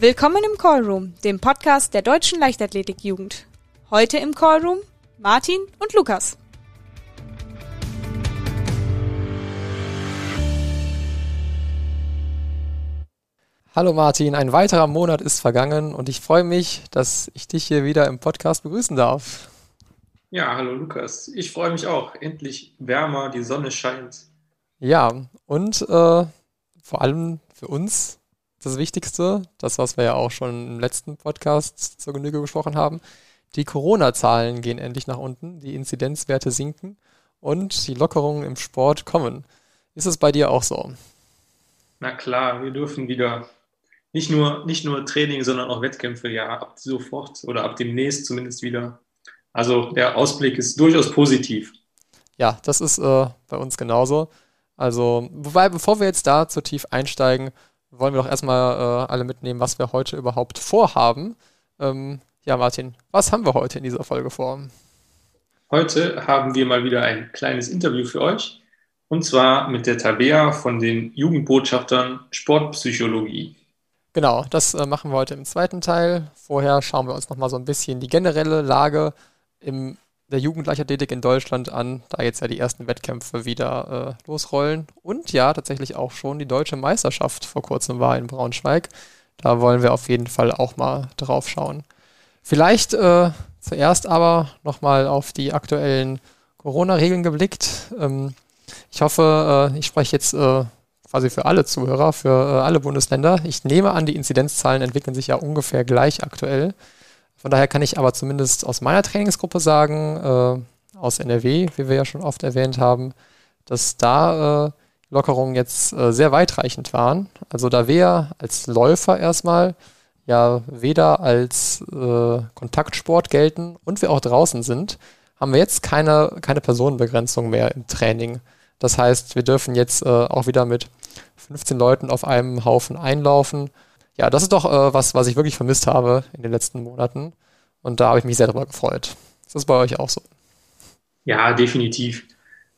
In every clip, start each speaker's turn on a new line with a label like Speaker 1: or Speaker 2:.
Speaker 1: Willkommen im Callroom, dem Podcast der Deutschen Leichtathletik-Jugend. Heute im Callroom Martin und Lukas.
Speaker 2: Hallo Martin, ein weiterer Monat ist vergangen und ich freue mich, dass ich dich hier wieder im Podcast begrüßen darf.
Speaker 3: Ja, hallo Lukas. Ich freue mich auch. Endlich wärmer, die Sonne scheint.
Speaker 2: Ja, und äh, vor allem für uns das Wichtigste, das, was wir ja auch schon im letzten Podcast zur Genüge besprochen haben, die Corona-Zahlen gehen endlich nach unten, die Inzidenzwerte sinken und die Lockerungen im Sport kommen. Ist es bei dir auch so?
Speaker 3: Na klar, wir dürfen wieder nicht nur, nicht nur Training, sondern auch Wettkämpfe, ja, ab sofort oder ab demnächst zumindest wieder. Also der Ausblick ist durchaus positiv.
Speaker 2: Ja, das ist äh, bei uns genauso. Also, wobei, bevor wir jetzt da zu tief einsteigen, wollen wir doch erstmal äh, alle mitnehmen, was wir heute überhaupt vorhaben. Ähm, ja, Martin, was haben wir heute in dieser Folge vor?
Speaker 3: Heute haben wir mal wieder ein kleines Interview für euch. Und zwar mit der Tabea von den Jugendbotschaftern Sportpsychologie.
Speaker 2: Genau, das äh, machen wir heute im zweiten Teil. Vorher schauen wir uns nochmal so ein bisschen die generelle Lage im der Jugendleichtathletik in Deutschland an, da jetzt ja die ersten Wettkämpfe wieder äh, losrollen. Und ja, tatsächlich auch schon die deutsche Meisterschaft vor kurzem war in Braunschweig. Da wollen wir auf jeden Fall auch mal drauf schauen. Vielleicht äh, zuerst aber nochmal auf die aktuellen Corona-Regeln geblickt. Ähm, ich hoffe, äh, ich spreche jetzt äh, quasi für alle Zuhörer, für äh, alle Bundesländer. Ich nehme an, die Inzidenzzahlen entwickeln sich ja ungefähr gleich aktuell. Von daher kann ich aber zumindest aus meiner Trainingsgruppe sagen, äh, aus NRW, wie wir ja schon oft erwähnt haben, dass da äh, Lockerungen jetzt äh, sehr weitreichend waren. Also da wir als Läufer erstmal ja weder als äh, Kontaktsport gelten und wir auch draußen sind, haben wir jetzt keine, keine Personenbegrenzung mehr im Training. Das heißt, wir dürfen jetzt äh, auch wieder mit 15 Leuten auf einem Haufen einlaufen ja, das ist doch äh, was, was ich wirklich vermisst habe in den letzten Monaten. Und da habe ich mich sehr darüber gefreut. Ist das bei euch auch so?
Speaker 3: Ja, definitiv.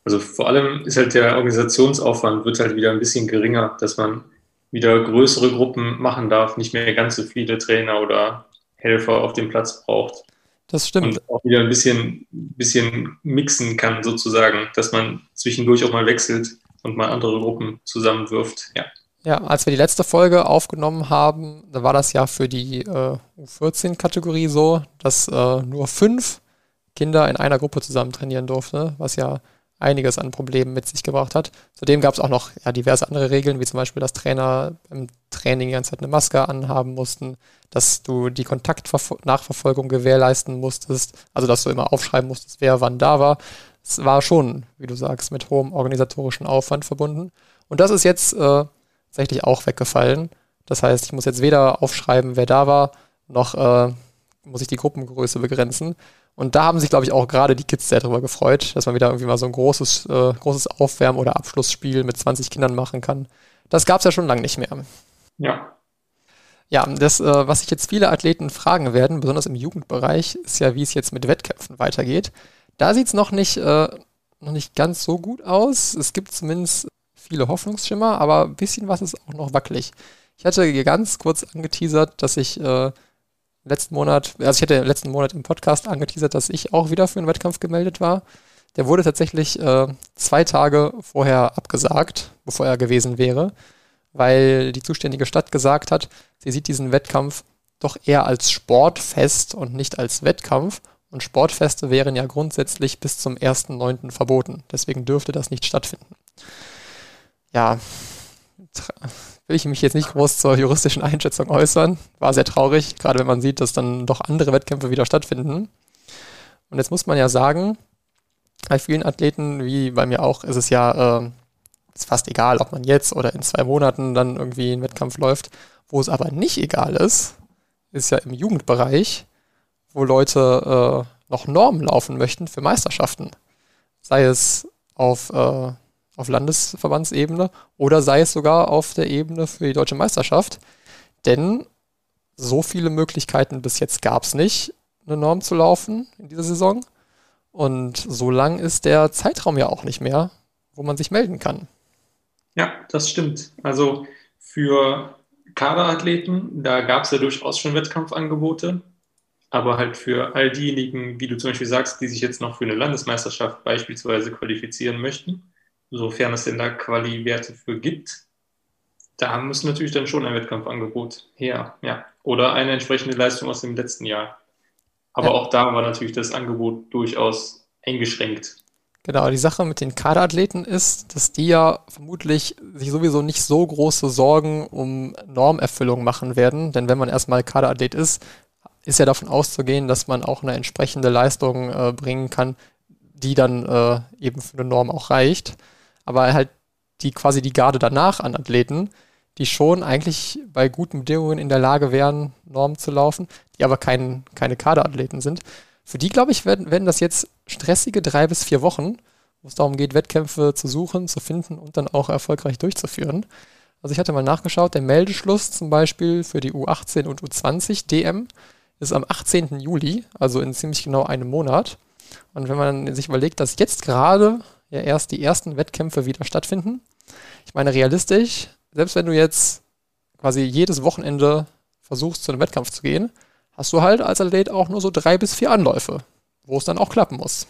Speaker 3: Also vor allem ist halt der Organisationsaufwand wird halt wieder ein bisschen geringer, dass man wieder größere Gruppen machen darf, nicht mehr ganz so viele Trainer oder Helfer auf dem Platz braucht.
Speaker 2: Das stimmt.
Speaker 3: Und auch wieder ein bisschen, bisschen mixen kann, sozusagen, dass man zwischendurch auch mal wechselt und mal andere Gruppen zusammenwirft. Ja.
Speaker 2: Ja, als wir die letzte Folge aufgenommen haben, da war das ja für die äh, U14-Kategorie so, dass äh, nur fünf Kinder in einer Gruppe zusammen trainieren durften, was ja einiges an Problemen mit sich gebracht hat. Zudem gab es auch noch ja, diverse andere Regeln, wie zum Beispiel, dass Trainer im Training die ganze Zeit eine Maske anhaben mussten, dass du die Kontaktnachverfolgung gewährleisten musstest, also dass du immer aufschreiben musstest, wer wann da war. Es war schon, wie du sagst, mit hohem organisatorischen Aufwand verbunden. Und das ist jetzt äh, tatsächlich auch weggefallen. Das heißt, ich muss jetzt weder aufschreiben, wer da war, noch äh, muss ich die Gruppengröße begrenzen. Und da haben sich, glaube ich, auch gerade die Kids sehr darüber gefreut, dass man wieder irgendwie mal so ein großes, äh, großes Aufwärm- oder Abschlussspiel mit 20 Kindern machen kann. Das gab es ja schon lange nicht mehr.
Speaker 3: Ja.
Speaker 2: Ja, das, äh, was sich jetzt viele Athleten fragen werden, besonders im Jugendbereich, ist ja, wie es jetzt mit Wettkämpfen weitergeht. Da sieht es noch nicht, äh, noch nicht ganz so gut aus. Es gibt zumindest viele Hoffnungsschimmer, aber ein bisschen was ist auch noch wackelig. Ich hatte ganz kurz angeteasert, dass ich äh, letzten Monat, also ich hatte letzten Monat im Podcast angeteasert, dass ich auch wieder für einen Wettkampf gemeldet war. Der wurde tatsächlich äh, zwei Tage vorher abgesagt, bevor er gewesen wäre, weil die zuständige Stadt gesagt hat, sie sieht diesen Wettkampf doch eher als Sportfest und nicht als Wettkampf. Und Sportfeste wären ja grundsätzlich bis zum 1.9. verboten. Deswegen dürfte das nicht stattfinden ja, will ich mich jetzt nicht groß zur juristischen Einschätzung äußern. War sehr traurig, gerade wenn man sieht, dass dann doch andere Wettkämpfe wieder stattfinden. Und jetzt muss man ja sagen, bei vielen Athleten, wie bei mir auch, ist es ja äh, ist fast egal, ob man jetzt oder in zwei Monaten dann irgendwie einen Wettkampf läuft. Wo es aber nicht egal ist, ist ja im Jugendbereich, wo Leute äh, noch Normen laufen möchten für Meisterschaften. Sei es auf äh, auf Landesverbandsebene oder sei es sogar auf der Ebene für die deutsche Meisterschaft. Denn so viele Möglichkeiten bis jetzt gab es nicht, eine Norm zu laufen in dieser Saison. Und so lang ist der Zeitraum ja auch nicht mehr, wo man sich melden kann.
Speaker 3: Ja, das stimmt. Also für Kaderathleten, da gab es ja durchaus schon Wettkampfangebote. Aber halt für all diejenigen, wie du zum Beispiel sagst, die sich jetzt noch für eine Landesmeisterschaft beispielsweise qualifizieren möchten, sofern es denn da Quali-Werte für gibt, da muss natürlich dann schon ein Wettkampfangebot her. Ja. Oder eine entsprechende Leistung aus dem letzten Jahr. Aber ja. auch da war natürlich das Angebot durchaus eingeschränkt.
Speaker 2: Genau, die Sache mit den Kaderathleten ist, dass die ja vermutlich sich sowieso nicht so große Sorgen um Normerfüllung machen werden. Denn wenn man erstmal Kaderathlet ist, ist ja davon auszugehen, dass man auch eine entsprechende Leistung äh, bringen kann, die dann äh, eben für eine Norm auch reicht. Aber halt die quasi die Garde danach an Athleten, die schon eigentlich bei guten Bedingungen in der Lage wären, Normen zu laufen, die aber kein, keine Kaderathleten sind. Für die, glaube ich, werden, werden das jetzt stressige drei bis vier Wochen, wo es darum geht, Wettkämpfe zu suchen, zu finden und dann auch erfolgreich durchzuführen. Also ich hatte mal nachgeschaut, der Meldeschluss zum Beispiel für die U18 und U20 DM ist am 18. Juli, also in ziemlich genau einem Monat. Und wenn man sich überlegt, dass jetzt gerade ja erst die ersten Wettkämpfe wieder stattfinden, ich meine realistisch, selbst wenn du jetzt quasi jedes Wochenende versuchst, zu einem Wettkampf zu gehen, hast du halt als Athlet auch nur so drei bis vier Anläufe, wo es dann auch klappen muss.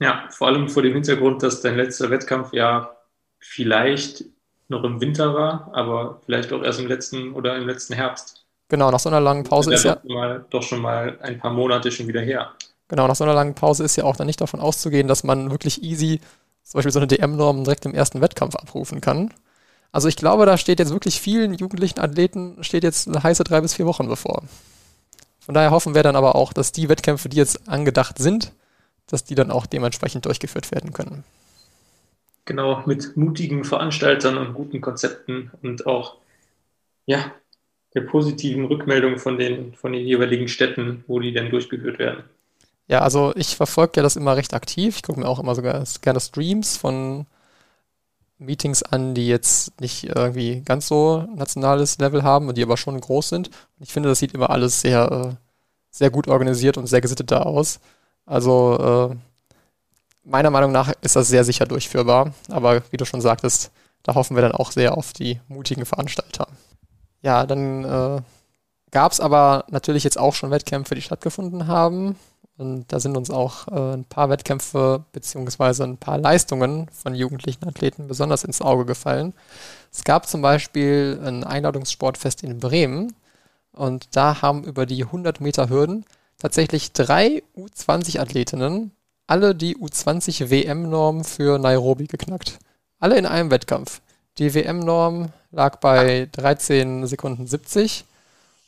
Speaker 3: Ja, vor allem vor dem Hintergrund, dass dein letzter Wettkampf ja vielleicht noch im Winter war, aber vielleicht auch erst im letzten oder im letzten Herbst.
Speaker 2: Genau, nach so einer langen Pause ist ja.
Speaker 3: Mal, doch schon mal ein paar Monate schon wieder her.
Speaker 2: Genau, nach so einer langen Pause ist ja auch dann nicht davon auszugehen, dass man wirklich easy zum Beispiel so eine DM-Norm direkt im ersten Wettkampf abrufen kann. Also ich glaube, da steht jetzt wirklich vielen jugendlichen Athleten steht jetzt eine heiße drei bis vier Wochen bevor. Von daher hoffen wir dann aber auch, dass die Wettkämpfe, die jetzt angedacht sind, dass die dann auch dementsprechend durchgeführt werden können.
Speaker 3: Genau, mit mutigen Veranstaltern und guten Konzepten und auch ja, der positiven Rückmeldung von den, von den jeweiligen Städten, wo die denn durchgeführt werden.
Speaker 2: Ja, also ich verfolge ja das immer recht aktiv. Ich gucke mir auch immer sogar gerne Streams von Meetings an, die jetzt nicht irgendwie ganz so nationales Level haben und die aber schon groß sind. Und ich finde, das sieht immer alles sehr, äh, sehr gut organisiert und sehr gesittet da aus. Also äh, meiner Meinung nach ist das sehr sicher durchführbar. Aber wie du schon sagtest, da hoffen wir dann auch sehr auf die mutigen Veranstalter. Ja, dann äh, gab es aber natürlich jetzt auch schon Wettkämpfe, die stattgefunden haben. Und da sind uns auch äh, ein paar Wettkämpfe beziehungsweise ein paar Leistungen von jugendlichen Athleten besonders ins Auge gefallen. Es gab zum Beispiel ein Einladungssportfest in Bremen und da haben über die 100 Meter Hürden tatsächlich drei U20-Athletinnen alle die U20-WM-Norm für Nairobi geknackt. Alle in einem Wettkampf. Die WM-Norm lag bei 13 Sekunden 70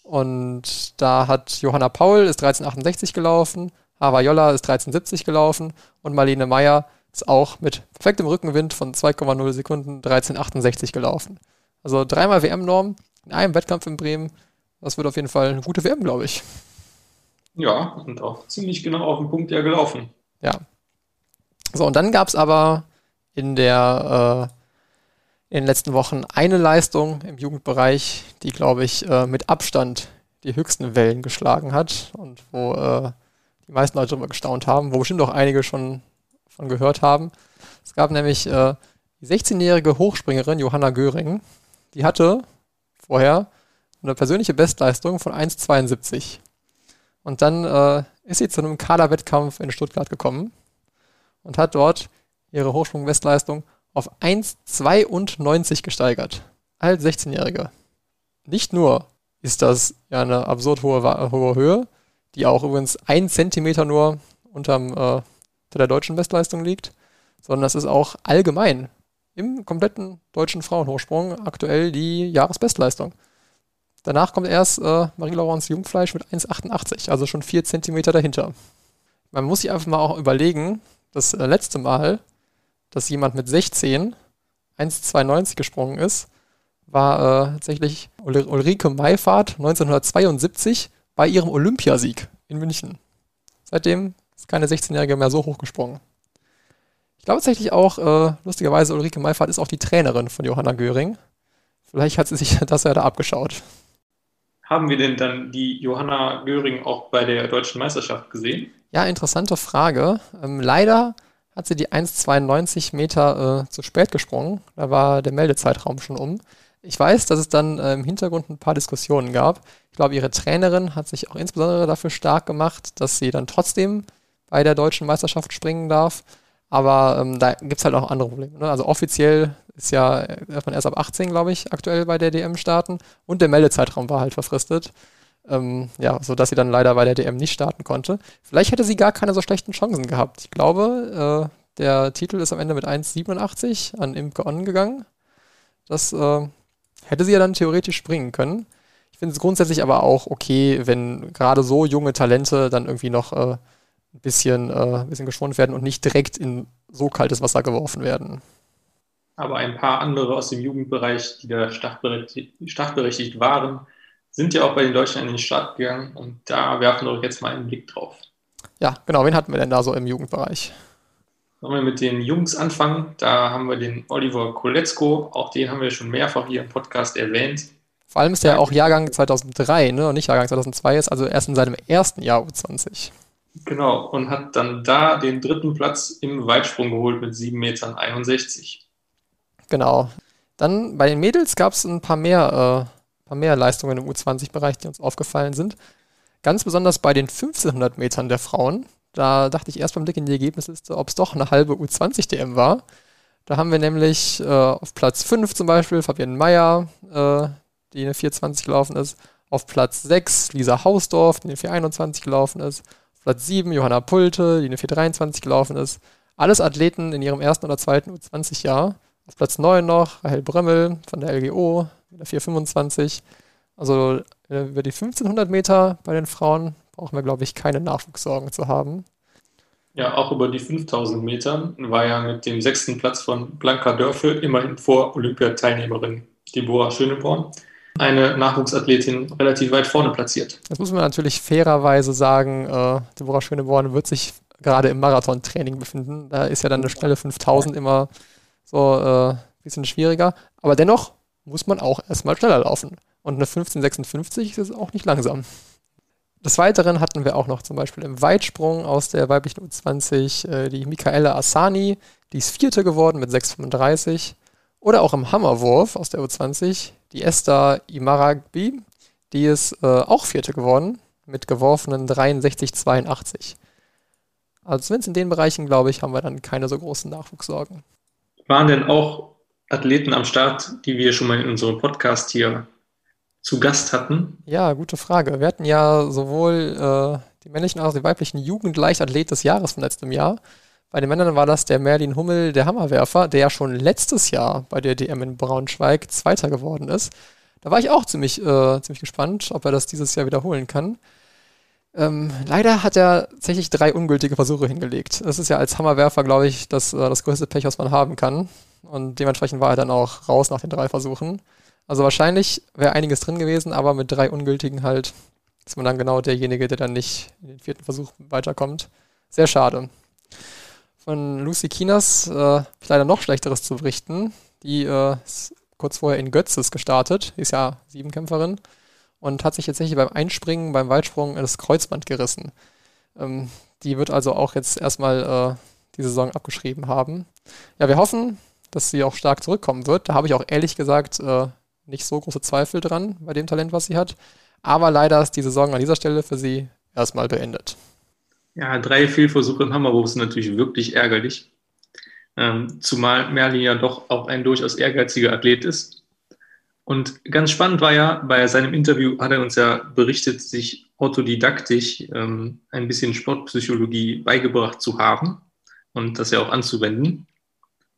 Speaker 2: und da hat Johanna Paul ist 1368 gelaufen, Hava Jolla ist 1370 gelaufen und Marlene Meyer ist auch mit perfektem Rückenwind von 2,0 Sekunden 1368 gelaufen. Also dreimal WM-Norm in einem Wettkampf in Bremen. Das wird auf jeden Fall eine gute WM, glaube ich.
Speaker 3: Ja, und auch ziemlich genau auf den Punkt ja gelaufen.
Speaker 2: Ja. So, und dann gab es aber in der äh, in den letzten Wochen eine Leistung im Jugendbereich, die, glaube ich, äh, mit Abstand die höchsten Wellen geschlagen hat und wo äh, die meisten Leute darüber gestaunt haben, wo bestimmt auch einige schon von gehört haben. Es gab nämlich äh, die 16-jährige Hochspringerin Johanna Göring, die hatte vorher eine persönliche Bestleistung von 1,72. Und dann äh, ist sie zu einem Kaderwettkampf in Stuttgart gekommen und hat dort ihre Hochsprung-Bestleistung auf 1,92 gesteigert. Als 16-Jährige. Nicht nur ist das ja eine absurd hohe, hohe Höhe, die auch übrigens ein Zentimeter nur unterm, äh, unter der deutschen Bestleistung liegt, sondern das ist auch allgemein im kompletten deutschen Frauenhochsprung aktuell die Jahresbestleistung. Danach kommt erst äh, Marie-Laurence Jungfleisch mit 1,88, also schon vier Zentimeter dahinter. Man muss sich einfach mal auch überlegen, das äh, letzte Mal, dass jemand mit 16 1,92 gesprungen ist, war äh, tatsächlich Ulrike Meifahrt 1972 bei ihrem Olympiasieg in München. Seitdem ist keine 16-Jährige mehr so hoch gesprungen. Ich glaube tatsächlich auch, äh, lustigerweise, Ulrike Meifahrt ist auch die Trainerin von Johanna Göring. Vielleicht hat sie sich das ja da abgeschaut.
Speaker 3: Haben wir denn dann die Johanna Göring auch bei der deutschen Meisterschaft gesehen?
Speaker 2: Ja, interessante Frage. Ähm, leider hat sie die 1,92 Meter äh, zu spät gesprungen. Da war der Meldezeitraum schon um. Ich weiß, dass es dann äh, im Hintergrund ein paar Diskussionen gab. Ich glaube, ihre Trainerin hat sich auch insbesondere dafür stark gemacht, dass sie dann trotzdem bei der deutschen Meisterschaft springen darf. Aber ähm, da gibt es halt auch andere Probleme. Ne? Also offiziell ist ja, darf man erst ab 18, glaube ich, aktuell bei der DM starten. Und der Meldezeitraum war halt verfristet. Ähm, ja, sodass sie dann leider bei der DM nicht starten konnte. Vielleicht hätte sie gar keine so schlechten Chancen gehabt. Ich glaube, äh, der Titel ist am Ende mit 1,87 an Imke On gegangen. Das äh, hätte sie ja dann theoretisch springen können. Ich finde es grundsätzlich aber auch okay, wenn gerade so junge Talente dann irgendwie noch äh, ein bisschen, äh, ein bisschen geschont werden und nicht direkt in so kaltes Wasser geworfen werden.
Speaker 3: Aber ein paar andere aus dem Jugendbereich, die da startberechtigt, startberechtigt waren, sind ja auch bei den Deutschen in den Start gegangen und da werfen wir jetzt mal einen Blick drauf.
Speaker 2: Ja, genau. Wen hatten wir denn da so im Jugendbereich?
Speaker 3: Sollen wir mit den Jungs anfangen? Da haben wir den Oliver Koletzko, auch den haben wir schon mehrfach hier im Podcast erwähnt.
Speaker 2: Vor allem ist er auch Jahrgang 2003, ne, und nicht Jahrgang 2002 ist, also erst in seinem ersten Jahr U20.
Speaker 3: Genau, und hat dann da den dritten Platz im Weitsprung geholt mit 7,61 Metern.
Speaker 2: Genau. Dann bei den Mädels gab es ein paar mehr, äh, paar mehr Leistungen im U20-Bereich, die uns aufgefallen sind. Ganz besonders bei den 1500 Metern der Frauen. Da dachte ich erst beim Blick in die Ergebnisliste, ob es doch eine halbe U20-DM war. Da haben wir nämlich äh, auf Platz 5 zum Beispiel Fabienne Meyer, äh, die eine 420 gelaufen ist. Auf Platz 6 Lisa Hausdorf, die eine 421 gelaufen ist. Auf Platz 7 Johanna Pulte, die eine 423 gelaufen ist. Alles Athleten in ihrem ersten oder zweiten U20-Jahr. Auf Platz 9 noch Rahel Brömmel von der LGO mit der 425. Also äh, über die 1500 Meter bei den Frauen brauchen wir, glaube ich, keine Nachwuchssorgen zu haben.
Speaker 3: Ja, auch über die 5000 Meter war ja mit dem sechsten Platz von Blanca Dörfel immerhin vor Olympiateilnehmerin Deborah Schöneborn eine Nachwuchsathletin relativ weit vorne platziert.
Speaker 2: Das muss man natürlich fairerweise sagen. Äh, Deborah Schöneborn wird sich gerade im Marathontraining befinden. Da ist ja dann eine schnelle 5000 immer so ein äh, bisschen schwieriger. Aber dennoch muss man auch erstmal schneller laufen. Und eine 1556 ist auch nicht langsam. Des Weiteren hatten wir auch noch zum Beispiel im Weitsprung aus der weiblichen U20 äh, die Michaela Asani, die ist Vierte geworden mit 6,35. Oder auch im Hammerwurf aus der U20 die Esther Imaragbi, die ist äh, auch Vierte geworden mit geworfenen 63,82. Also zumindest in den Bereichen, glaube ich, haben wir dann keine so großen Nachwuchssorgen.
Speaker 3: Waren denn auch Athleten am Start, die wir schon mal in unserem Podcast hier zu Gast hatten?
Speaker 2: Ja, gute Frage. Wir hatten ja sowohl äh, die männlichen als auch die weiblichen Jugendleichtathlet des Jahres von letztem Jahr. Bei den Männern war das der Merlin Hummel, der Hammerwerfer, der ja schon letztes Jahr bei der DM in Braunschweig Zweiter geworden ist. Da war ich auch ziemlich, äh, ziemlich gespannt, ob er das dieses Jahr wiederholen kann. Ähm, leider hat er tatsächlich drei ungültige Versuche hingelegt. Das ist ja als Hammerwerfer, glaube ich, das, äh, das größte Pech, was man haben kann. Und dementsprechend war er dann auch raus nach den drei Versuchen. Also wahrscheinlich wäre einiges drin gewesen, aber mit drei ungültigen halt ist man dann genau derjenige, der dann nicht in den vierten Versuch weiterkommt. Sehr schade. Von Lucy Kinas äh, leider noch Schlechteres zu berichten. Die äh, ist kurz vorher in Götzes gestartet, die ist ja Siebenkämpferin und hat sich tatsächlich beim Einspringen, beim Weitsprung das Kreuzband gerissen. Ähm, die wird also auch jetzt erstmal äh, die Saison abgeschrieben haben. Ja, wir hoffen, dass sie auch stark zurückkommen wird. Da habe ich auch ehrlich gesagt äh, nicht so große Zweifel dran bei dem Talent, was sie hat. Aber leider ist die Saison an dieser Stelle für sie erstmal beendet.
Speaker 3: Ja, drei Fehlversuche im Hammerwurf sind natürlich wirklich ärgerlich. Ähm, zumal Merlin ja doch auch ein durchaus ehrgeiziger Athlet ist. Und ganz spannend war ja, bei seinem Interview hat er uns ja berichtet, sich autodidaktisch ähm, ein bisschen Sportpsychologie beigebracht zu haben und das ja auch anzuwenden.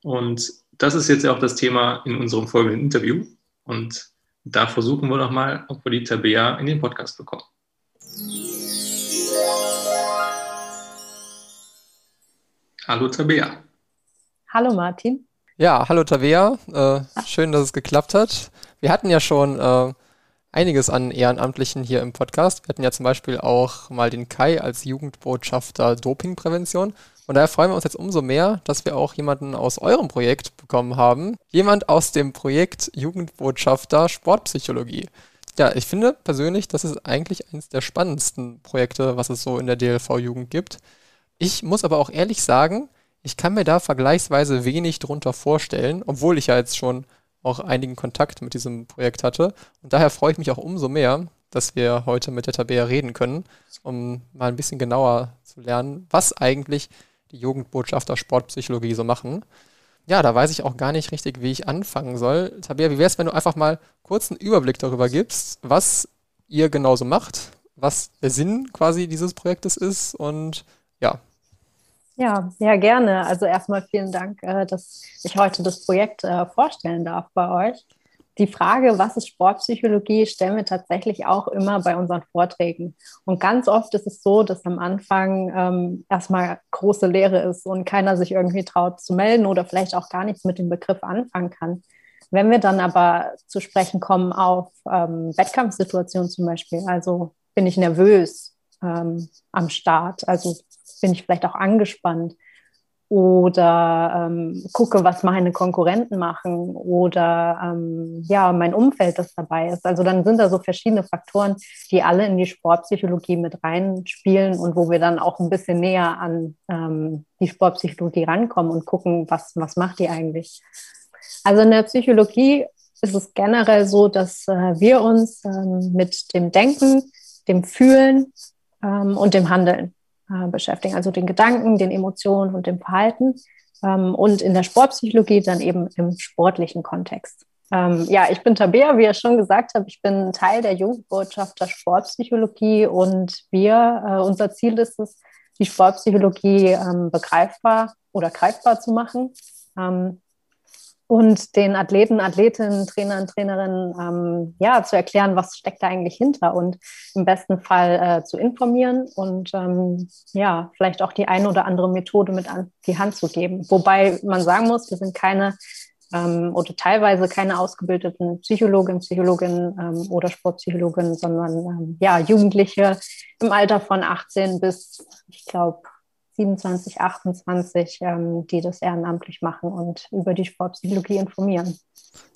Speaker 3: Und das ist jetzt ja auch das Thema in unserem folgenden Interview. Und da versuchen wir nochmal, ob wir die Tabea in den Podcast bekommen. Hallo Tabea.
Speaker 4: Hallo Martin.
Speaker 2: Ja, hallo Tabea. Äh, schön, dass es geklappt hat. Wir hatten ja schon äh, einiges an Ehrenamtlichen hier im Podcast. Wir hatten ja zum Beispiel auch mal den Kai als Jugendbotschafter Dopingprävention. Und daher freuen wir uns jetzt umso mehr, dass wir auch jemanden aus eurem Projekt bekommen haben. Jemand aus dem Projekt Jugendbotschafter Sportpsychologie. Ja, ich finde persönlich, das ist eigentlich eines der spannendsten Projekte, was es so in der DLV-Jugend gibt. Ich muss aber auch ehrlich sagen, ich kann mir da vergleichsweise wenig drunter vorstellen, obwohl ich ja jetzt schon auch einigen Kontakt mit diesem Projekt hatte. Und daher freue ich mich auch umso mehr, dass wir heute mit der Tabea reden können, um mal ein bisschen genauer zu lernen, was eigentlich die Jugendbotschafter Sportpsychologie so machen. Ja, da weiß ich auch gar nicht richtig, wie ich anfangen soll. Tabea, wie wäre es, wenn du einfach mal kurz einen Überblick darüber gibst, was ihr genauso macht, was der Sinn quasi dieses Projektes ist und ja.
Speaker 4: Ja, sehr gerne. Also erstmal vielen Dank, äh, dass ich heute das Projekt äh, vorstellen darf bei euch die Frage, was ist Sportpsychologie, stellen wir tatsächlich auch immer bei unseren Vorträgen. Und ganz oft ist es so, dass am Anfang ähm, erstmal große Lehre ist und keiner sich irgendwie traut zu melden oder vielleicht auch gar nichts mit dem Begriff anfangen kann. Wenn wir dann aber zu sprechen kommen auf ähm, Wettkampfsituationen zum Beispiel, also bin ich nervös ähm, am Start, also bin ich vielleicht auch angespannt, oder ähm, gucke, was meine Konkurrenten machen oder ähm, ja, mein Umfeld, das dabei ist. Also dann sind da so verschiedene Faktoren, die alle in die Sportpsychologie mit reinspielen und wo wir dann auch ein bisschen näher an ähm, die Sportpsychologie rankommen und gucken, was, was macht die eigentlich. Also in der Psychologie ist es generell so, dass äh, wir uns ähm, mit dem Denken, dem Fühlen ähm, und dem Handeln äh, beschäftigen, also den Gedanken, den Emotionen und dem Verhalten. Ähm, und in der Sportpsychologie dann eben im sportlichen Kontext. Ähm, ja, ich bin Tabea, wie ihr schon gesagt habt, ich bin Teil der Jugendbotschafter Sportpsychologie und wir, äh, unser Ziel ist es, die Sportpsychologie ähm, begreifbar oder greifbar zu machen. Ähm, und den Athleten, Athletinnen, Trainern, Trainerinnen ähm, ja, zu erklären, was steckt da eigentlich hinter und im besten Fall äh, zu informieren und ähm, ja, vielleicht auch die eine oder andere Methode mit an die Hand zu geben. Wobei man sagen muss, wir sind keine ähm, oder teilweise keine ausgebildeten Psychologen, Psychologinnen ähm, oder Sportpsychologen, sondern ähm, ja, Jugendliche im Alter von 18 bis, ich glaube, 27, 28, ähm, die das ehrenamtlich machen und über die Sportpsychologie informieren.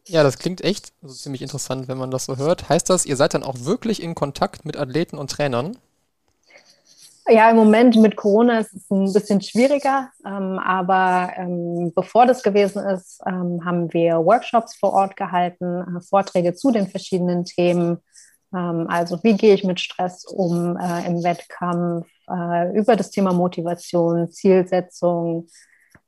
Speaker 2: Ja, das klingt echt also ziemlich interessant, wenn man das so hört. Heißt das, ihr seid dann auch wirklich in Kontakt mit Athleten und Trainern?
Speaker 4: Ja, im Moment mit Corona ist es ein bisschen schwieriger, ähm, aber ähm, bevor das gewesen ist, ähm, haben wir Workshops vor Ort gehalten, äh, Vorträge zu den verschiedenen Themen. Ähm, also wie gehe ich mit Stress um äh, im Wettkampf, äh, über das Thema Motivation, Zielsetzung.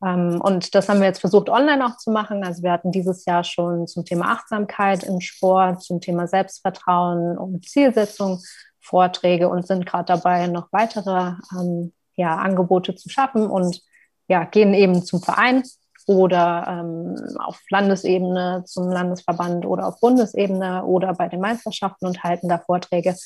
Speaker 4: Ähm, und das haben wir jetzt versucht, online auch zu machen. Also wir hatten dieses Jahr schon zum Thema Achtsamkeit im Sport, zum Thema Selbstvertrauen und Zielsetzung Vorträge und sind gerade dabei, noch weitere ähm, ja, Angebote zu schaffen und ja, gehen eben zum Verein oder ähm, auf Landesebene zum Landesverband oder auf Bundesebene oder bei den Meisterschaften und halten da Vorträge.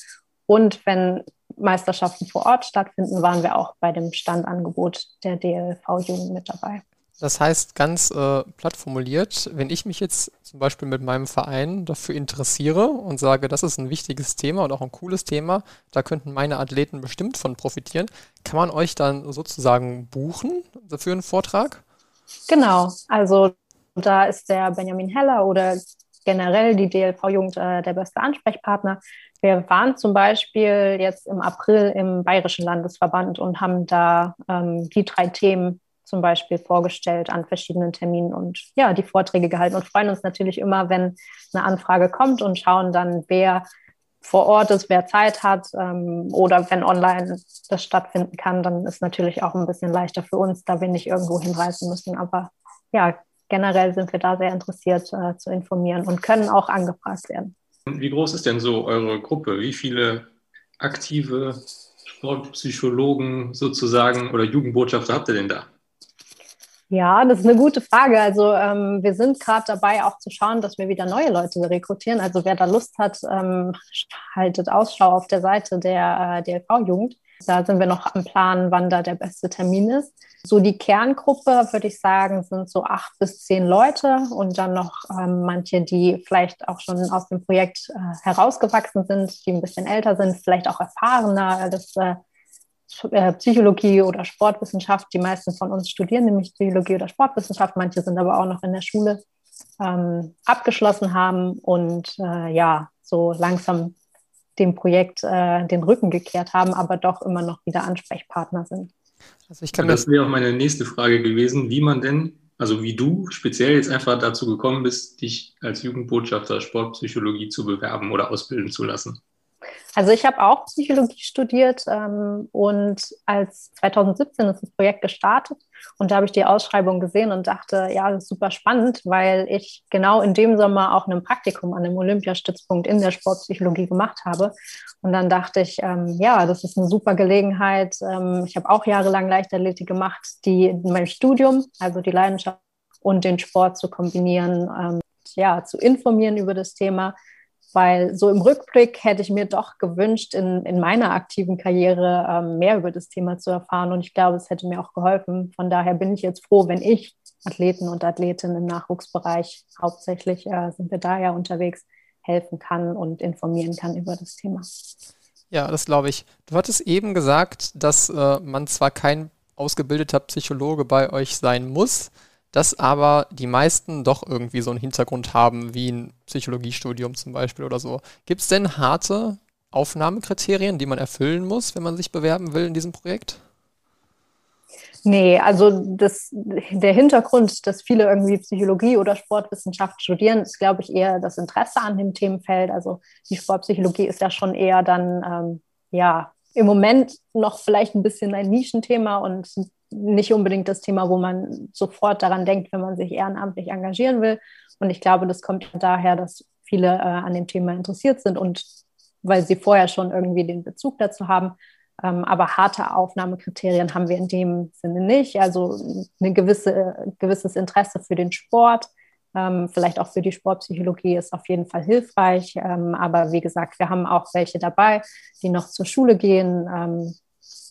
Speaker 4: Und wenn Meisterschaften vor Ort stattfinden, waren wir auch bei dem Standangebot der DLV-Jugend mit dabei.
Speaker 2: Das heißt, ganz äh, platt formuliert, wenn ich mich jetzt zum Beispiel mit meinem Verein dafür interessiere und sage, das ist ein wichtiges Thema und auch ein cooles Thema, da könnten meine Athleten bestimmt von profitieren, kann man euch dann sozusagen buchen für einen Vortrag?
Speaker 4: Genau, also da ist der Benjamin Heller oder generell die DLV-Jugend äh, der beste Ansprechpartner. Wir waren zum Beispiel jetzt im April im Bayerischen Landesverband und haben da ähm, die drei Themen zum Beispiel vorgestellt an verschiedenen Terminen und ja, die Vorträge gehalten und freuen uns natürlich immer, wenn eine Anfrage kommt und schauen dann, wer vor Ort ist, wer Zeit hat ähm, oder wenn online das stattfinden kann, dann ist natürlich auch ein bisschen leichter für uns, da wir nicht irgendwo hinreisen müssen. Aber ja, generell sind wir da sehr interessiert äh, zu informieren und können auch angefragt werden.
Speaker 3: Wie groß ist denn so eure Gruppe? Wie viele aktive Sportpsychologen sozusagen oder Jugendbotschafter habt ihr denn da?
Speaker 4: Ja, das ist eine gute Frage. Also ähm, wir sind gerade dabei, auch zu schauen, dass wir wieder neue Leute rekrutieren. Also wer da Lust hat, ähm, haltet Ausschau auf der Seite der äh, DLV-Jugend. Da sind wir noch am Plan, wann da der beste Termin ist. So die Kerngruppe, würde ich sagen, sind so acht bis zehn Leute und dann noch ähm, manche, die vielleicht auch schon aus dem Projekt äh, herausgewachsen sind, die ein bisschen älter sind, vielleicht auch erfahrener. Das äh, äh, Psychologie oder Sportwissenschaft. Die meisten von uns studieren nämlich Psychologie oder Sportwissenschaft. Manche sind aber auch noch in der Schule ähm, abgeschlossen haben und äh, ja, so langsam dem Projekt äh, den Rücken gekehrt haben, aber doch immer noch wieder Ansprechpartner sind.
Speaker 3: Also ich kann das wäre auch meine nächste Frage gewesen, wie man denn also wie du speziell jetzt einfach dazu gekommen bist, dich als Jugendbotschafter Sportpsychologie zu bewerben oder ausbilden zu lassen.
Speaker 4: Also ich habe auch Psychologie studiert ähm, und als 2017 ist das Projekt gestartet und da habe ich die Ausschreibung gesehen und dachte, ja, das ist super spannend, weil ich genau in dem Sommer auch ein Praktikum an dem Olympiastützpunkt in der Sportpsychologie gemacht habe. Und dann dachte ich, ähm, ja, das ist eine super Gelegenheit. Ähm, ich habe auch jahrelang Leichtathletik gemacht, die in meinem Studium, also die Leidenschaft und den Sport zu kombinieren, ähm, ja, zu informieren über das Thema weil so im Rückblick hätte ich mir doch gewünscht, in, in meiner aktiven Karriere ähm, mehr über das Thema zu erfahren. Und ich glaube, es hätte mir auch geholfen. Von daher bin ich jetzt froh, wenn ich Athleten und Athletinnen im Nachwuchsbereich, hauptsächlich äh, sind wir da ja unterwegs, helfen kann und informieren kann über das Thema.
Speaker 2: Ja, das glaube ich. Du hattest eben gesagt, dass äh, man zwar kein ausgebildeter Psychologe bei euch sein muss, dass aber die meisten doch irgendwie so einen Hintergrund haben, wie ein Psychologiestudium zum Beispiel oder so. Gibt es denn harte Aufnahmekriterien, die man erfüllen muss, wenn man sich bewerben will in diesem Projekt?
Speaker 4: Nee, also das, der Hintergrund, dass viele irgendwie Psychologie oder Sportwissenschaft studieren, ist, glaube ich, eher das Interesse an dem Themenfeld. Also die Sportpsychologie ist ja schon eher dann, ähm, ja, im Moment noch vielleicht ein bisschen ein Nischenthema und nicht unbedingt das Thema, wo man sofort daran denkt, wenn man sich ehrenamtlich engagieren will. Und ich glaube, das kommt daher, dass viele äh, an dem Thema interessiert sind und weil sie vorher schon irgendwie den Bezug dazu haben. Ähm, aber harte Aufnahmekriterien haben wir in dem Sinne nicht. Also ein gewisse, gewisses Interesse für den Sport, ähm, vielleicht auch für die Sportpsychologie ist auf jeden Fall hilfreich. Ähm, aber wie gesagt, wir haben auch welche dabei, die noch zur Schule gehen, ähm,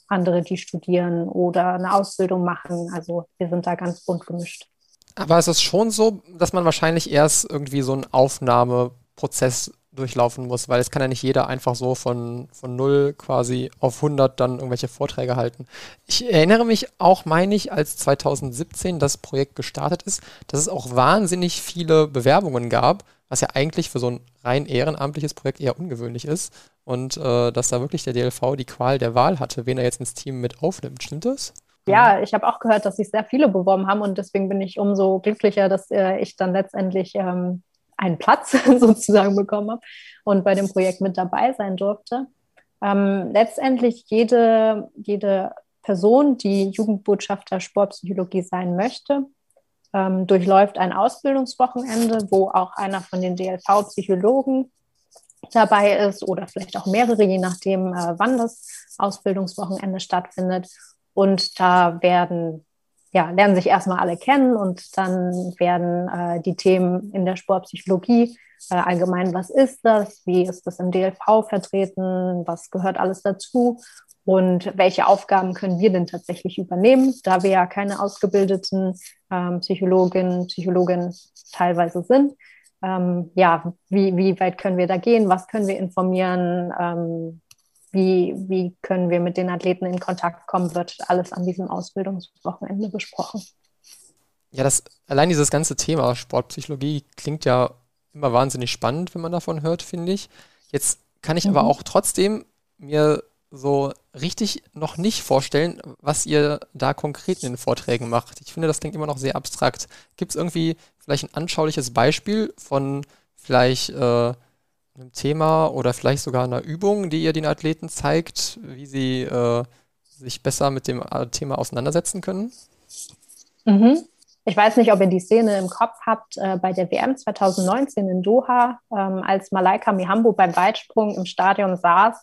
Speaker 4: andere, die studieren oder eine Ausbildung machen. Also wir sind da ganz bunt gemischt.
Speaker 2: Aber es ist schon so, dass man wahrscheinlich erst irgendwie so einen Aufnahmeprozess durchlaufen muss, weil es kann ja nicht jeder einfach so von, von 0 quasi auf 100 dann irgendwelche Vorträge halten. Ich erinnere mich auch, meine ich, als 2017 das Projekt gestartet ist, dass es auch wahnsinnig viele Bewerbungen gab, was ja eigentlich für so ein rein ehrenamtliches Projekt eher ungewöhnlich ist und äh, dass da wirklich der DLV die Qual der Wahl hatte, wen er jetzt ins Team mit aufnimmt. Stimmt das?
Speaker 4: Ja, ich habe auch gehört, dass sich sehr viele beworben haben und deswegen bin ich umso glücklicher, dass äh, ich dann letztendlich ähm, einen Platz sozusagen bekommen habe und bei dem Projekt mit dabei sein durfte. Ähm, letztendlich jede, jede Person, die Jugendbotschafter Sportpsychologie sein möchte, ähm, durchläuft ein Ausbildungswochenende, wo auch einer von den DLV-Psychologen dabei ist oder vielleicht auch mehrere, je nachdem, äh, wann das Ausbildungswochenende stattfindet. Und da werden, ja, lernen sich erstmal alle kennen und dann werden äh, die Themen in der Sportpsychologie äh, allgemein, was ist das, wie ist das im DLV vertreten, was gehört alles dazu und welche Aufgaben können wir denn tatsächlich übernehmen, da wir ja keine ausgebildeten ähm, Psychologinnen, Psychologen teilweise sind ähm, ja, wie, wie weit können wir da gehen, was können wir informieren, ähm, wie, wie können wir mit den Athleten in Kontakt kommen, wird alles an diesem Ausbildungswochenende besprochen.
Speaker 2: Ja, das, allein dieses ganze Thema Sportpsychologie klingt ja immer wahnsinnig spannend, wenn man davon hört, finde ich. Jetzt kann ich mhm. aber auch trotzdem mir so richtig noch nicht vorstellen, was ihr da konkret in den Vorträgen macht. Ich finde, das klingt immer noch sehr abstrakt. Gibt es irgendwie vielleicht ein anschauliches Beispiel von vielleicht äh, einem Thema oder vielleicht sogar einer Übung, die ihr den Athleten zeigt, wie sie äh, sich besser mit dem äh, Thema auseinandersetzen können?
Speaker 4: Mhm. Ich weiß nicht, ob ihr die Szene im Kopf habt äh, bei der WM 2019 in Doha, ähm, als Malaika Mihambo beim Weitsprung im Stadion saß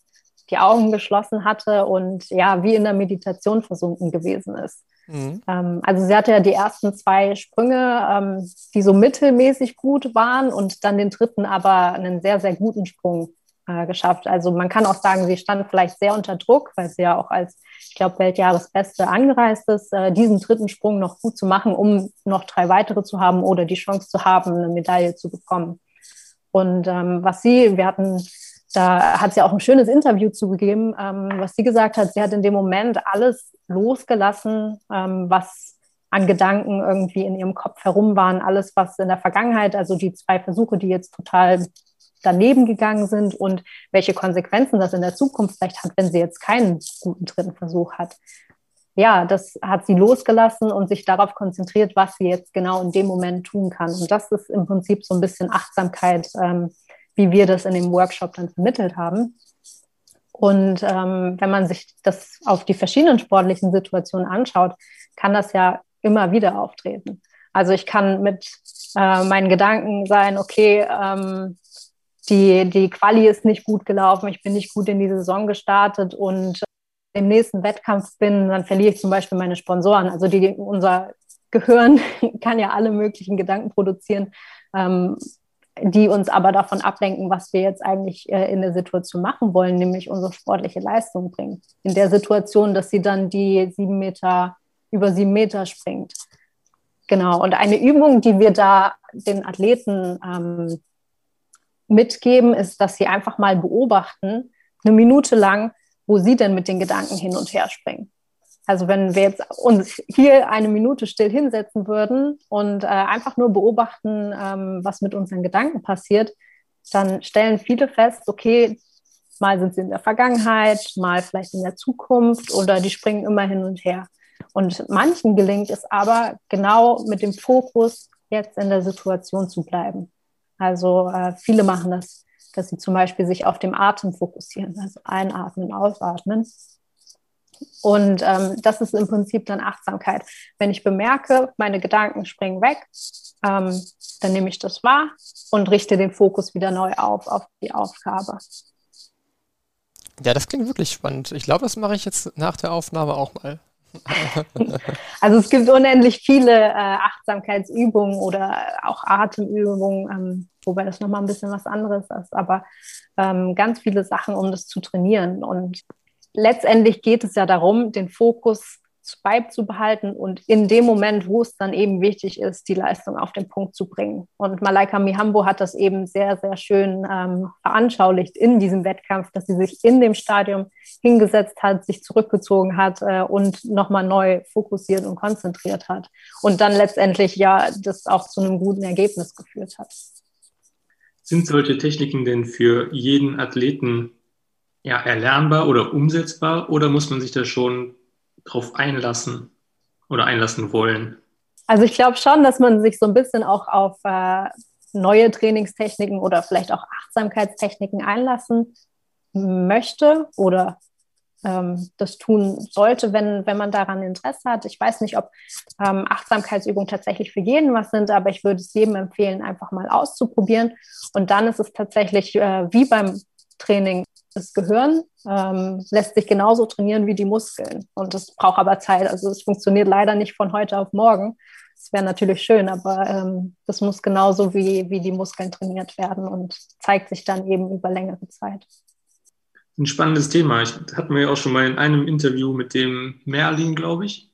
Speaker 4: die Augen geschlossen hatte und ja, wie in der Meditation versunken gewesen ist. Mhm. Ähm, also sie hatte ja die ersten zwei Sprünge, ähm, die so mittelmäßig gut waren und dann den dritten aber einen sehr, sehr guten Sprung äh, geschafft. Also man kann auch sagen, sie stand vielleicht sehr unter Druck, weil sie ja auch als, ich glaube, Weltjahresbeste angereist ist, äh, diesen dritten Sprung noch gut zu machen, um noch drei weitere zu haben oder die Chance zu haben, eine Medaille zu bekommen. Und ähm, was sie, wir hatten da hat sie auch ein schönes Interview zugegeben, ähm, was sie gesagt hat. Sie hat in dem Moment alles losgelassen, ähm, was an Gedanken irgendwie in ihrem Kopf herum waren, alles, was in der Vergangenheit, also die zwei Versuche, die jetzt total daneben gegangen sind und welche Konsequenzen das in der Zukunft vielleicht hat, wenn sie jetzt keinen guten dritten Versuch hat. ja, das hat sie losgelassen und sich darauf konzentriert, was sie jetzt genau in dem Moment tun kann. Und das ist im Prinzip so ein bisschen Achtsamkeit, ähm, wie wir das in dem Workshop dann vermittelt haben. Und ähm, wenn man sich das auf die verschiedenen sportlichen Situationen anschaut, kann das ja immer wieder auftreten. Also ich kann mit äh, meinen Gedanken sein, okay, ähm, die, die Quali ist nicht gut gelaufen, ich bin nicht gut in die Saison gestartet und im nächsten Wettkampf bin, dann verliere ich zum Beispiel meine Sponsoren. Also die, unser Gehirn kann ja alle möglichen Gedanken produzieren, ähm, die uns aber davon ablenken, was wir jetzt eigentlich äh, in der Situation machen wollen, nämlich unsere sportliche Leistung bringen. In der Situation, dass sie dann die sieben Meter über sieben Meter springt. Genau. Und eine Übung, die wir da den Athleten ähm, mitgeben, ist, dass sie einfach mal beobachten, eine Minute lang, wo sie denn mit den Gedanken hin und her springen. Also wenn wir jetzt uns hier eine Minute still hinsetzen würden und äh, einfach nur beobachten, ähm, was mit unseren Gedanken passiert, dann stellen viele fest, okay, mal sind sie in der Vergangenheit, mal vielleicht in der Zukunft oder die springen immer hin und her. Und manchen gelingt es aber genau mit dem Fokus jetzt in der Situation zu bleiben. Also äh, viele machen das, dass sie zum Beispiel sich auf dem Atem fokussieren, also einatmen, ausatmen. Und ähm, das ist im Prinzip dann Achtsamkeit. Wenn ich bemerke, meine Gedanken springen weg, ähm, dann nehme ich das wahr und richte den Fokus wieder neu auf, auf die Aufgabe.
Speaker 2: Ja, das klingt wirklich spannend. Ich glaube, das mache ich jetzt nach der Aufnahme auch mal.
Speaker 4: also es gibt unendlich viele äh, Achtsamkeitsübungen oder auch Atemübungen, ähm, wobei das nochmal ein bisschen was anderes ist, aber ähm, ganz viele Sachen, um das zu trainieren. Und letztendlich geht es ja darum, den Fokus beizubehalten und in dem Moment, wo es dann eben wichtig ist, die Leistung auf den Punkt zu bringen. Und Malaika Mihambo hat das eben sehr, sehr schön ähm, veranschaulicht in diesem Wettkampf, dass sie sich in dem Stadium hingesetzt hat, sich zurückgezogen hat äh, und nochmal neu fokussiert und konzentriert hat. Und dann letztendlich ja das auch zu einem guten Ergebnis geführt hat.
Speaker 3: Sind solche Techniken denn für jeden Athleten ja, erlernbar oder umsetzbar oder muss man sich da schon drauf einlassen oder einlassen wollen?
Speaker 4: Also ich glaube schon, dass man sich so ein bisschen auch auf äh, neue Trainingstechniken oder vielleicht auch Achtsamkeitstechniken einlassen möchte oder ähm, das tun sollte, wenn, wenn man daran Interesse hat. Ich weiß nicht, ob ähm, Achtsamkeitsübungen tatsächlich für jeden was sind, aber ich würde es jedem empfehlen, einfach mal auszuprobieren. Und dann ist es tatsächlich äh, wie beim Training das Gehirn ähm, lässt sich genauso trainieren wie die Muskeln. Und das braucht aber Zeit. Also es funktioniert leider nicht von heute auf morgen. Das wäre natürlich schön, aber ähm, das muss genauso wie, wie die Muskeln trainiert werden und zeigt sich dann eben über längere Zeit.
Speaker 3: Ein spannendes Thema. Ich hatten wir ja auch schon mal in einem Interview mit dem Merlin, glaube ich,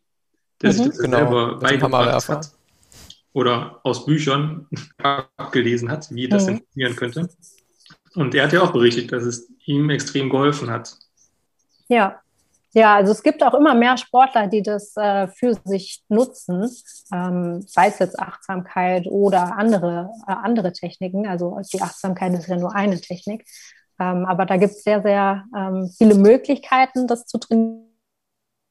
Speaker 3: der mhm. sich das genau, selber beigebracht hat oder aus Büchern abgelesen hat, wie das mhm. funktionieren könnte. Und er hat ja auch berichtet, dass es ihm extrem geholfen hat.
Speaker 4: Ja, ja, also es gibt auch immer mehr Sportler, die das äh, für sich nutzen, ähm, sei es jetzt Achtsamkeit oder andere, äh, andere Techniken. Also die Achtsamkeit ist ja nur eine Technik. Ähm, aber da gibt es sehr, sehr ähm, viele Möglichkeiten, das zu trainieren.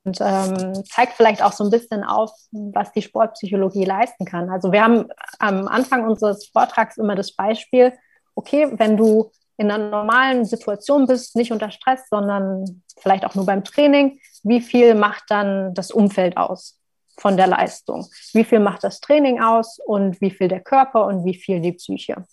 Speaker 4: Und ähm, zeigt vielleicht auch so ein bisschen auf, was die Sportpsychologie leisten kann. Also wir haben am Anfang unseres Vortrags immer das Beispiel, okay, wenn du in einer normalen Situation bist, nicht unter Stress, sondern vielleicht auch nur beim Training, wie viel macht dann das Umfeld aus von der Leistung? Wie viel macht das Training aus und wie viel der Körper und wie viel die Psyche?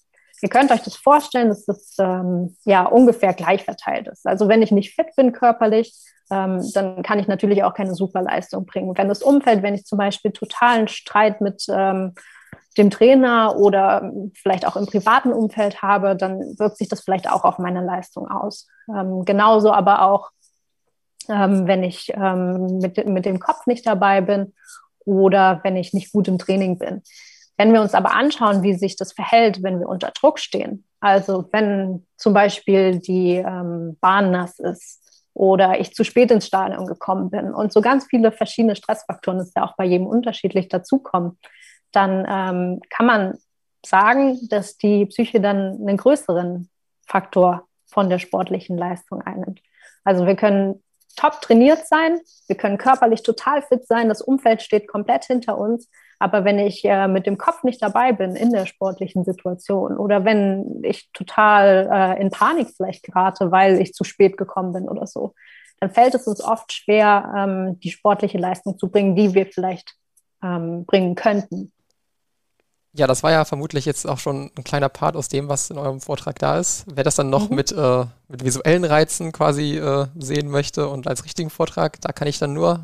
Speaker 4: Ihr könnt euch das vorstellen, dass das ähm, ja ungefähr gleich verteilt ist. Also wenn ich nicht fit bin körperlich, ähm, dann kann ich natürlich auch keine Superleistung bringen. Wenn das Umfeld, wenn ich zum Beispiel totalen Streit mit ähm, dem Trainer oder vielleicht auch im privaten Umfeld habe, dann wirkt sich das vielleicht auch auf meine Leistung aus. Ähm, genauso aber auch, ähm, wenn ich ähm, mit, mit dem Kopf nicht dabei bin oder wenn ich nicht gut im Training bin. Wenn wir uns aber anschauen, wie sich das verhält, wenn wir unter Druck stehen, also wenn zum Beispiel die ähm, Bahn nass ist oder ich zu spät ins Stadion gekommen bin und so ganz viele verschiedene Stressfaktoren, das ist ja auch bei jedem unterschiedlich dazukommen, dann ähm, kann man sagen, dass die Psyche dann einen größeren Faktor von der sportlichen Leistung einnimmt. Also wir können top trainiert sein, wir können körperlich total fit sein, das Umfeld steht komplett hinter uns. Aber wenn ich äh, mit dem Kopf nicht dabei bin in der sportlichen Situation oder wenn ich total äh, in Panik vielleicht gerate, weil ich zu spät gekommen bin oder so, dann fällt es uns oft schwer, ähm, die sportliche Leistung zu bringen, die wir vielleicht ähm, bringen könnten.
Speaker 2: Ja, das war ja vermutlich jetzt auch schon ein kleiner Part aus dem, was in eurem Vortrag da ist. Wer das dann noch mhm. mit, äh, mit visuellen Reizen quasi äh, sehen möchte und als richtigen Vortrag, da kann ich dann nur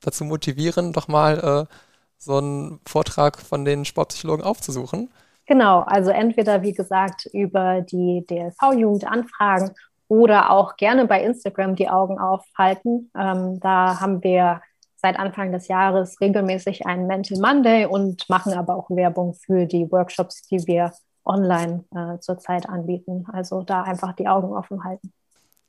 Speaker 2: dazu motivieren, doch mal äh, so einen Vortrag von den Sportpsychologen aufzusuchen.
Speaker 4: Genau, also entweder wie gesagt über die DLV-Jugend anfragen oder auch gerne bei Instagram die Augen aufhalten. Ähm, da haben wir seit Anfang des Jahres regelmäßig einen Mental Monday und machen aber auch Werbung für die Workshops, die wir online äh, zurzeit anbieten. Also da einfach die Augen offen halten.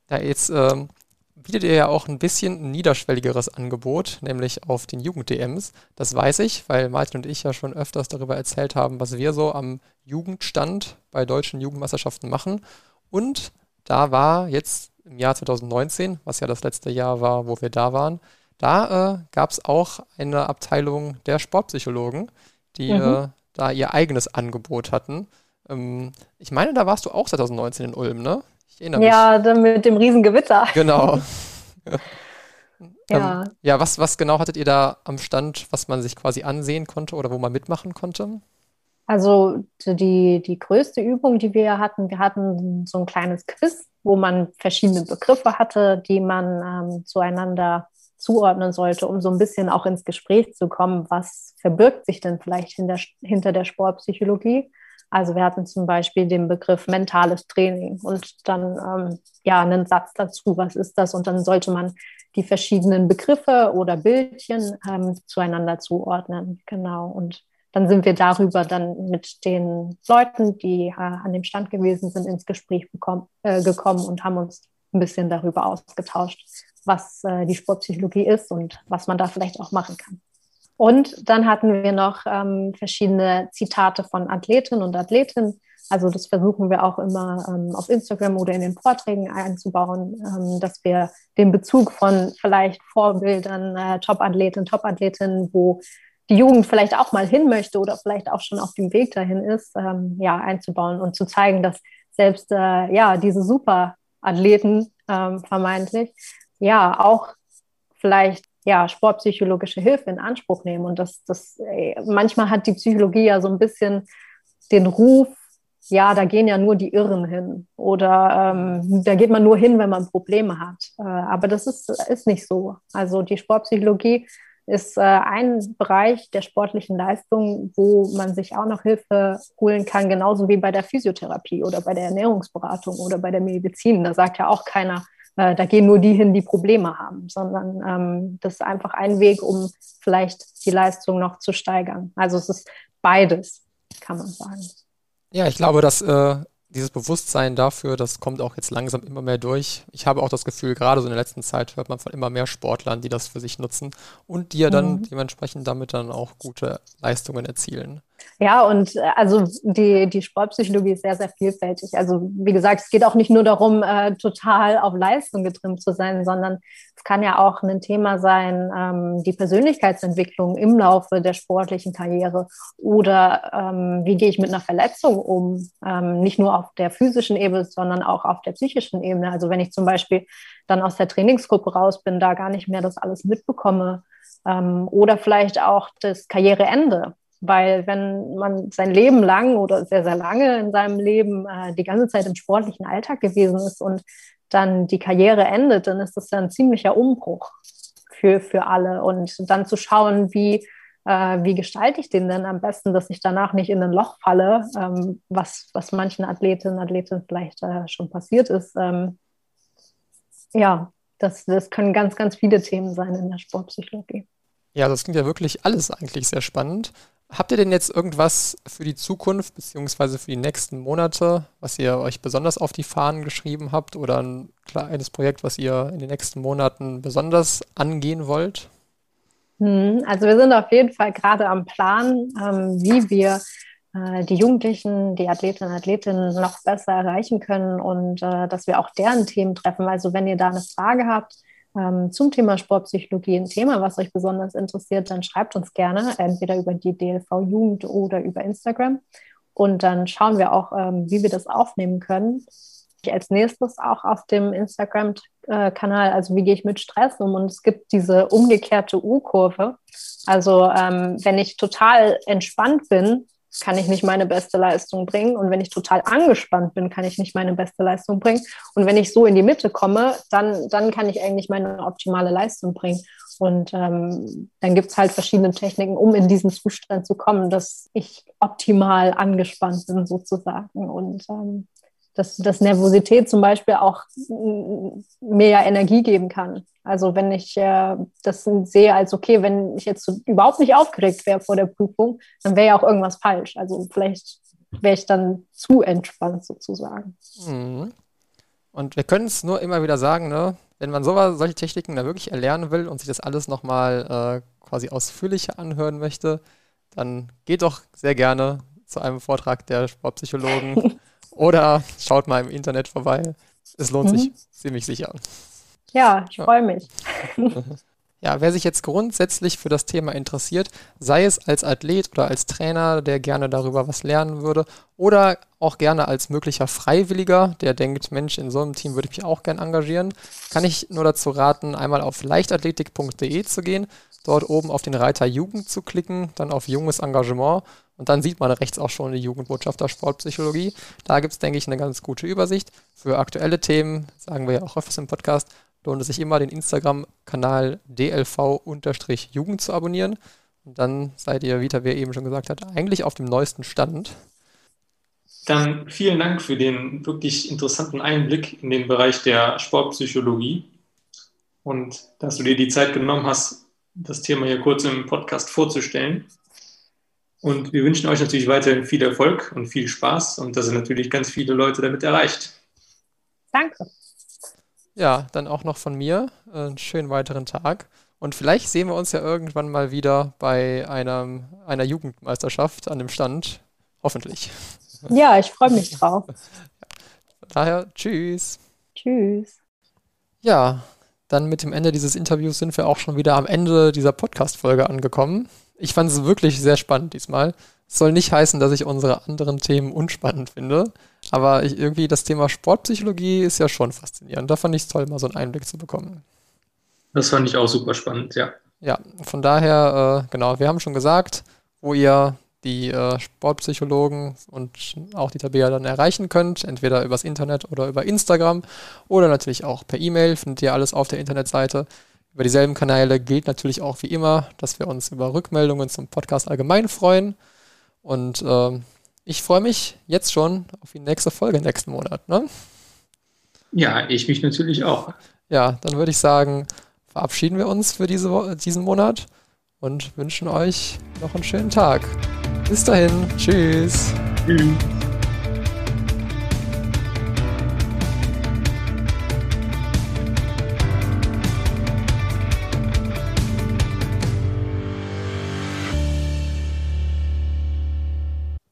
Speaker 2: Ja, jetzt ähm, bietet ihr ja auch ein bisschen ein niederschwelligeres Angebot, nämlich auf den Jugend-DMs. Das weiß ich, weil Martin und ich ja schon öfters darüber erzählt haben, was wir so am Jugendstand bei deutschen Jugendmeisterschaften machen. Und da war jetzt im Jahr 2019, was ja das letzte Jahr war, wo wir da waren, da äh, gab es auch eine Abteilung der Sportpsychologen, die mhm. äh, da ihr eigenes Angebot hatten. Ähm, ich meine, da warst du auch 2019 in Ulm, ne?
Speaker 4: Ich erinnere mich. Ja, mit dem Riesengewitter.
Speaker 2: Genau. ja. Ähm, ja, was, was genau hattet ihr da am Stand, was man sich quasi ansehen konnte oder wo man mitmachen konnte?
Speaker 4: Also die, die größte Übung, die wir hatten, wir hatten so ein kleines Quiz, wo man verschiedene Begriffe hatte, die man ähm, zueinander zuordnen sollte, um so ein bisschen auch ins Gespräch zu kommen, was verbirgt sich denn vielleicht hinter, hinter der Sportpsychologie. Also wir hatten zum Beispiel den Begriff mentales Training und dann ähm, ja einen Satz dazu, was ist das? Und dann sollte man die verschiedenen Begriffe oder Bildchen ähm, zueinander zuordnen. Genau. Und dann sind wir darüber dann mit den Leuten, die äh, an dem Stand gewesen sind, ins Gespräch bekommen, äh, gekommen und haben uns ein bisschen darüber ausgetauscht, was äh, die Sportpsychologie ist und was man da vielleicht auch machen kann. Und dann hatten wir noch ähm, verschiedene Zitate von Athletinnen und Athletinnen. Also das versuchen wir auch immer ähm, auf Instagram oder in den Vorträgen einzubauen, ähm, dass wir den Bezug von vielleicht Vorbildern, äh, Top-Athletinnen, Top-Athletinnen, wo die Jugend vielleicht auch mal hin möchte oder vielleicht auch schon auf dem Weg dahin ist, ähm, ja, einzubauen und zu zeigen, dass selbst äh, ja, diese Super-Athleten ähm, vermeintlich ja auch vielleicht ja, sportpsychologische Hilfe in Anspruch nehmen. Und das, das äh, manchmal hat die Psychologie ja so ein bisschen den Ruf, ja, da gehen ja nur die Irren hin oder ähm, da geht man nur hin, wenn man Probleme hat. Äh, aber das ist, ist nicht so. Also die Sportpsychologie ist äh, ein Bereich der sportlichen Leistung, wo man sich auch noch Hilfe holen kann, genauso wie bei der Physiotherapie oder bei der Ernährungsberatung oder bei der Medizin. Da sagt ja auch keiner, äh, da gehen nur die hin, die Probleme haben, sondern ähm, das ist einfach ein Weg, um vielleicht die Leistung noch zu steigern. Also es ist beides, kann man sagen.
Speaker 2: Ja, ich glaube, dass äh, dieses Bewusstsein dafür, das kommt auch jetzt langsam immer mehr durch. Ich habe auch das Gefühl, gerade so in der letzten Zeit hört man von immer mehr Sportlern, die das für sich nutzen und die ja dann mhm. dementsprechend damit dann auch gute Leistungen erzielen.
Speaker 4: Ja, und äh, also die, die Sportpsychologie ist sehr, sehr vielfältig. Also wie gesagt, es geht auch nicht nur darum, äh, total auf Leistung getrimmt zu sein, sondern es kann ja auch ein Thema sein, ähm, die Persönlichkeitsentwicklung im Laufe der sportlichen Karriere oder ähm, wie gehe ich mit einer Verletzung um, ähm, nicht nur auf der physischen Ebene, sondern auch auf der psychischen Ebene. Also wenn ich zum Beispiel dann aus der Trainingsgruppe raus bin, da gar nicht mehr das alles mitbekomme ähm, oder vielleicht auch das Karriereende weil wenn man sein Leben lang oder sehr, sehr lange in seinem Leben äh, die ganze Zeit im sportlichen Alltag gewesen ist und dann die Karriere endet, dann ist das ja ein ziemlicher Umbruch für, für alle. Und dann zu schauen, wie, äh, wie gestalte ich den denn am besten, dass ich danach nicht in ein Loch falle, ähm, was, was manchen Athletinnen und Athleten vielleicht äh, schon passiert ist. Ähm, ja, das, das können ganz, ganz viele Themen sein in der Sportpsychologie.
Speaker 2: Ja, das klingt ja wirklich alles eigentlich sehr spannend. Habt ihr denn jetzt irgendwas für die Zukunft beziehungsweise für die nächsten Monate, was ihr euch besonders auf die Fahnen geschrieben habt oder ein kleines Projekt, was ihr in den nächsten Monaten besonders angehen wollt?
Speaker 4: Hm, also wir sind auf jeden Fall gerade am Plan, ähm, wie wir äh, die Jugendlichen, die Athletinnen und Athletinnen noch besser erreichen können und äh, dass wir auch deren Themen treffen. Also wenn ihr da eine Frage habt, ähm, zum Thema Sportpsychologie ein Thema, was euch besonders interessiert, dann schreibt uns gerne, entweder über die DLV Jugend oder über Instagram. Und dann schauen wir auch, ähm, wie wir das aufnehmen können. Als nächstes auch auf dem Instagram-Kanal, also wie gehe ich mit Stress um? Und es gibt diese umgekehrte U-Kurve. Also ähm, wenn ich total entspannt bin, kann ich nicht meine beste Leistung bringen. Und wenn ich total angespannt bin, kann ich nicht meine beste Leistung bringen. Und wenn ich so in die Mitte komme, dann, dann kann ich eigentlich meine optimale Leistung bringen. Und ähm, dann gibt es halt verschiedene Techniken, um in diesen Zustand zu kommen, dass ich optimal angespannt bin sozusagen. Und ähm, dass, dass Nervosität zum Beispiel auch mehr Energie geben kann. Also wenn ich äh, das sehe als okay, wenn ich jetzt so überhaupt nicht aufgeregt wäre vor der Prüfung, dann wäre ja auch irgendwas falsch. Also vielleicht wäre ich dann zu entspannt sozusagen.
Speaker 2: Mhm. Und wir können es nur immer wieder sagen, ne? wenn man sowas, solche Techniken da wirklich erlernen will und sich das alles nochmal äh, quasi ausführlicher anhören möchte, dann geht doch sehr gerne zu einem Vortrag der Sportpsychologen oder schaut mal im Internet vorbei. Es lohnt mhm. sich ziemlich sicher.
Speaker 4: Ja, ich freue mich.
Speaker 2: Ja, wer sich jetzt grundsätzlich für das Thema interessiert, sei es als Athlet oder als Trainer, der gerne darüber was lernen würde, oder auch gerne als möglicher Freiwilliger, der denkt, Mensch, in so einem Team würde ich mich auch gerne engagieren, kann ich nur dazu raten, einmal auf leichtathletik.de zu gehen, dort oben auf den Reiter Jugend zu klicken, dann auf junges Engagement und dann sieht man rechts auch schon die Jugendbotschaft der Sportpsychologie. Da gibt es, denke ich, eine ganz gute Übersicht. Für aktuelle Themen, sagen wir ja auch öfters im Podcast, lohnt es sich immer, den Instagram-Kanal dlv-jugend zu abonnieren. Und dann seid ihr, wie wir eben schon gesagt hat, eigentlich auf dem neuesten Stand.
Speaker 3: Dann vielen Dank für den wirklich interessanten Einblick in den Bereich der Sportpsychologie und dass du dir die Zeit genommen hast, das Thema hier kurz im Podcast vorzustellen. Und wir wünschen euch natürlich weiterhin viel Erfolg und viel Spaß und dass ihr natürlich ganz viele Leute damit erreicht.
Speaker 4: Danke.
Speaker 2: Ja, dann auch noch von mir einen schönen weiteren Tag. Und vielleicht sehen wir uns ja irgendwann mal wieder bei einem, einer Jugendmeisterschaft an dem Stand. Hoffentlich.
Speaker 4: Ja, ich freue mich drauf.
Speaker 2: Daher, tschüss.
Speaker 4: Tschüss.
Speaker 2: Ja, dann mit dem Ende dieses Interviews sind wir auch schon wieder am Ende dieser Podcast-Folge angekommen. Ich fand es wirklich sehr spannend diesmal. Es soll nicht heißen, dass ich unsere anderen Themen unspannend finde, aber ich, irgendwie das Thema Sportpsychologie ist ja schon faszinierend. Da fand ich es toll, mal so einen Einblick zu bekommen.
Speaker 3: Das fand ich auch super spannend, ja.
Speaker 2: Ja, von daher, äh, genau, wir haben schon gesagt, wo ihr die äh, Sportpsychologen und auch die Tabea dann erreichen könnt, entweder übers Internet oder über Instagram oder natürlich auch per E-Mail, findet ihr alles auf der Internetseite. Über dieselben Kanäle gilt natürlich auch wie immer, dass wir uns über Rückmeldungen zum Podcast allgemein freuen. Und äh, ich freue mich jetzt schon auf die nächste Folge nächsten Monat. Ne?
Speaker 3: Ja, ich mich natürlich auch.
Speaker 2: Ja, dann würde ich sagen, verabschieden wir uns für diese, diesen Monat und wünschen euch noch einen schönen Tag. Bis dahin. Tschüss. Tschüss.